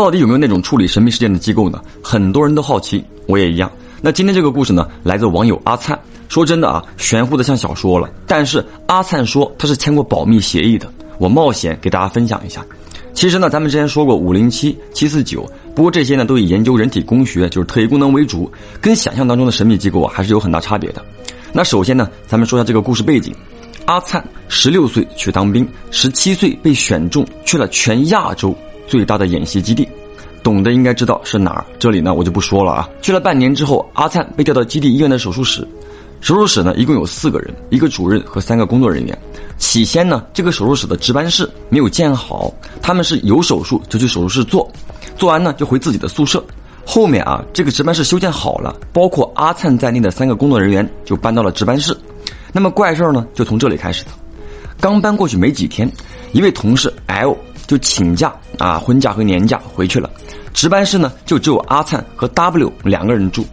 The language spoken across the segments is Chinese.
到底有没有那种处理神秘事件的机构呢？很多人都好奇，我也一样。那今天这个故事呢，来自网友阿灿。说真的啊，玄乎的像小说了。但是阿灿说他是签过保密协议的，我冒险给大家分享一下。其实呢，咱们之前说过五零七七四九，不过这些呢都以研究人体工学，就是特异功能为主，跟想象当中的神秘机构啊还是有很大差别的。那首先呢，咱们说一下这个故事背景。阿灿十六岁去当兵，十七岁被选中去了全亚洲最大的演习基地，懂的应该知道是哪儿。这里呢我就不说了啊。去了半年之后，阿灿被调到基地医院的手术室。手术室呢一共有四个人，一个主任和三个工作人员。起先呢，这个手术室的值班室没有建好，他们是有手术就去手术室做，做完呢就回自己的宿舍。后面啊，这个值班室修建好了，包括阿灿在内的三个工作人员就搬到了值班室。那么怪事儿呢，就从这里开始的。刚搬过去没几天，一位同事 L 就请假啊，婚假和年假回去了。值班室呢，就只有阿灿和 W 两个人住。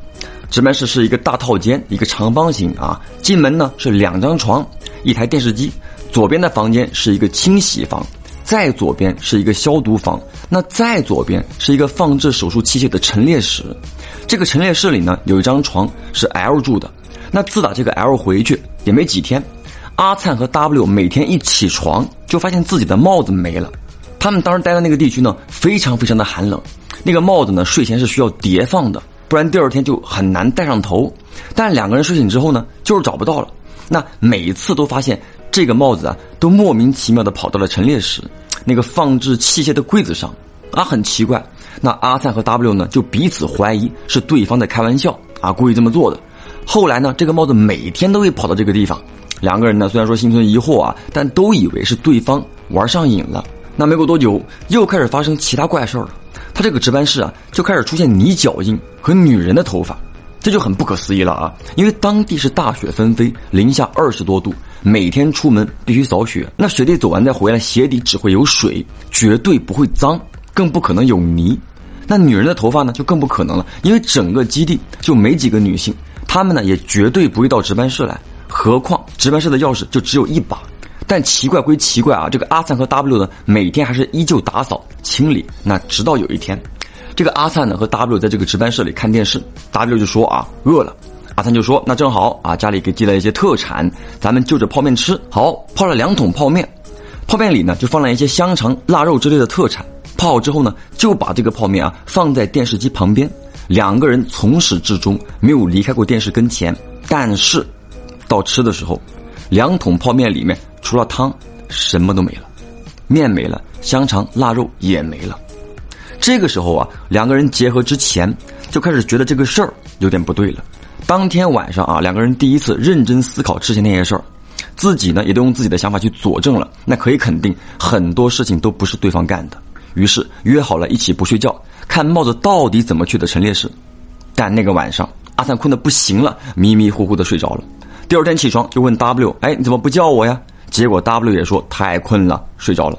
值班室是一个大套间，一个长方形啊。进门呢是两张床，一台电视机。左边的房间是一个清洗房，再左边是一个消毒房。那再左边是一个放置手术器械的陈列室。这个陈列室里呢，有一张床是 L 住的。那自打这个 L 回去也没几天，阿灿和 W 每天一起床就发现自己的帽子没了。他们当时待的那个地区呢，非常非常的寒冷，那个帽子呢，睡前是需要叠放的，不然第二天就很难戴上头。但两个人睡醒之后呢，就是找不到了。那每一次都发现这个帽子啊，都莫名其妙的跑到了陈列室那个放置器械的柜子上，啊，很奇怪。那阿灿和 W 呢，就彼此怀疑是对方在开玩笑啊，故意这么做的。后来呢，这个帽子每天都会跑到这个地方。两个人呢，虽然说心存疑惑啊，但都以为是对方玩上瘾了。那没过多久，又开始发生其他怪事儿了。他这个值班室啊，就开始出现泥脚印和女人的头发，这就很不可思议了啊！因为当地是大雪纷飞，零下二十多度，每天出门必须扫雪。那雪地走完再回来，鞋底只会有水，绝对不会脏，更不可能有泥。那女人的头发呢，就更不可能了，因为整个基地就没几个女性。她们呢也绝对不会到值班室来，何况值班室的钥匙就只有一把。但奇怪归奇怪啊，这个阿灿和 W 呢每天还是依旧打扫清理。那直到有一天，这个阿灿呢和 W 在这个值班室里看电视，W 就说啊饿了，阿灿就说那正好啊家里给寄了一些特产，咱们就着泡面吃。好，泡了两桶泡面，泡面里呢就放了一些香肠、腊肉之类的特产。泡好之后呢就把这个泡面啊放在电视机旁边。两个人从始至终没有离开过电视跟前，但是，到吃的时候，两桶泡面里面除了汤什么都没了，面没了，香肠、腊肉也没了。这个时候啊，两个人结合之前就开始觉得这个事儿有点不对了。当天晚上啊，两个人第一次认真思考之前那些事儿，自己呢也都用自己的想法去佐证了。那可以肯定很多事情都不是对方干的。于是约好了一起不睡觉。看帽子到底怎么去的陈列室，但那个晚上阿灿困得不行了，迷迷糊糊的睡着了。第二天起床就问 W：“ 哎，你怎么不叫我呀？”结果 W 也说太困了，睡着了。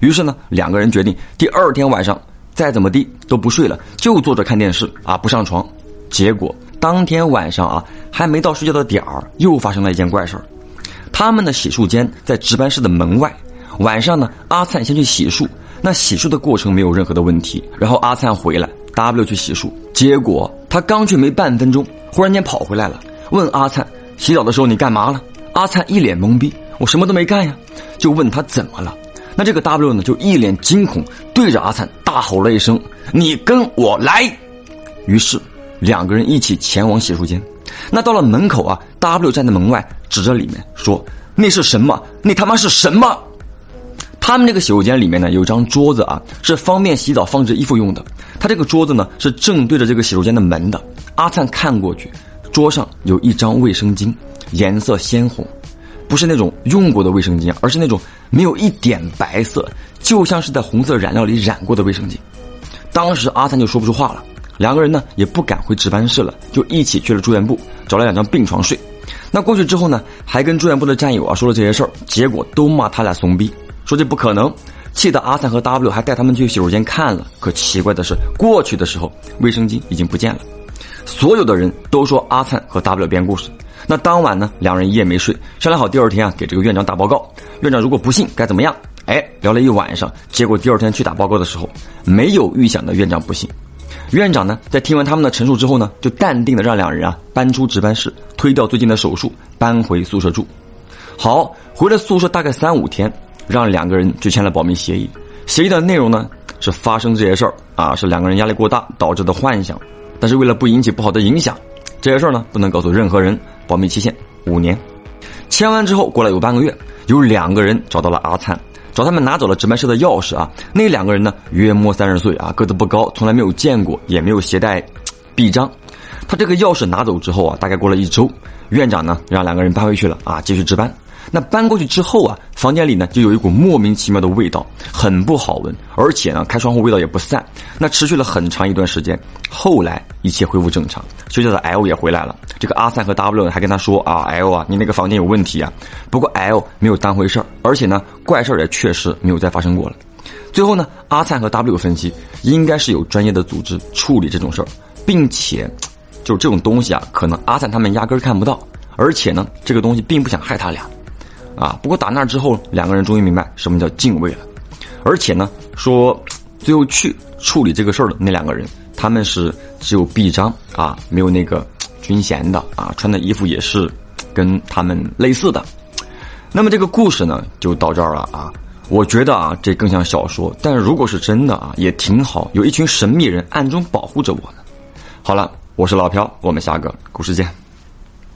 于是呢，两个人决定第二天晚上再怎么地都不睡了，就坐着看电视啊，不上床。结果当天晚上啊，还没到睡觉的点儿，又发生了一件怪事儿。他们的洗漱间在值班室的门外，晚上呢，阿灿先去洗漱。那洗漱的过程没有任何的问题，然后阿灿回来，W 去洗漱，结果他刚去没半分钟，忽然间跑回来了，问阿灿洗澡的时候你干嘛了？阿灿一脸懵逼，我什么都没干呀，就问他怎么了？那这个 W 呢就一脸惊恐，对着阿灿大吼了一声：“你跟我来！”于是两个人一起前往洗漱间。那到了门口啊，W 站在门外指着里面说：“那是什么？那他妈是什么？”他们这个洗手间里面呢，有张桌子啊，是方便洗澡放置衣服用的。他这个桌子呢，是正对着这个洗手间的门的。阿灿看过去，桌上有一张卫生巾，颜色鲜红，不是那种用过的卫生巾，而是那种没有一点白色，就像是在红色染料里染过的卫生巾。当时阿灿就说不出话了，两个人呢也不敢回值班室了，就一起去了住院部，找了两张病床睡。那过去之后呢，还跟住院部的战友啊说了这些事儿，结果都骂他俩怂逼。说这不可能，气得阿灿和 W 还带他们去洗手间看了。可奇怪的是，过去的时候卫生巾已经不见了。所有的人都说阿灿和 W 编故事。那当晚呢，两人一夜没睡，商量好第二天啊给这个院长打报告。院长如果不信该怎么样？哎，聊了一晚上，结果第二天去打报告的时候，没有预想的院长不信。院长呢，在听完他们的陈述之后呢，就淡定的让两人啊搬出值班室，推掉最近的手术，搬回宿舍住。好，回了宿舍大概三五天，让两个人就签了保密协议。协议的内容呢是发生这些事儿啊，是两个人压力过大导致的幻想。但是为了不引起不好的影响，这些事儿呢不能告诉任何人，保密期限五年。签完之后，过了有半个月，有两个人找到了阿灿，找他们拿走了值班室的钥匙啊。那两个人呢约莫三十岁啊，个子不高，从来没有见过，也没有携带臂章。他这个钥匙拿走之后啊，大概过了一周，院长呢让两个人搬回去了啊，继续值班。那搬过去之后啊，房间里呢就有一股莫名其妙的味道，很不好闻，而且呢开窗户味道也不散。那持续了很长一段时间，后来一切恢复正常，休假的 L 也回来了。这个阿三和 W 还跟他说啊，L 啊，你那个房间有问题啊。不过 L 没有当回事儿，而且呢怪事儿也确实没有再发生过了。最后呢，阿灿和 W 分析，应该是有专业的组织处理这种事儿，并且，就这种东西啊，可能阿灿他们压根儿看不到，而且呢，这个东西并不想害他俩。啊！不过打那之后，两个人终于明白什么叫敬畏了。而且呢，说最后去处理这个事儿的那两个人，他们是只有臂章啊，没有那个军衔的啊，穿的衣服也是跟他们类似的。那么这个故事呢，就到这儿了啊。我觉得啊，这更像小说，但如果是真的啊，也挺好，有一群神秘人暗中保护着我呢。好了，我是老朴，我们下个故事见。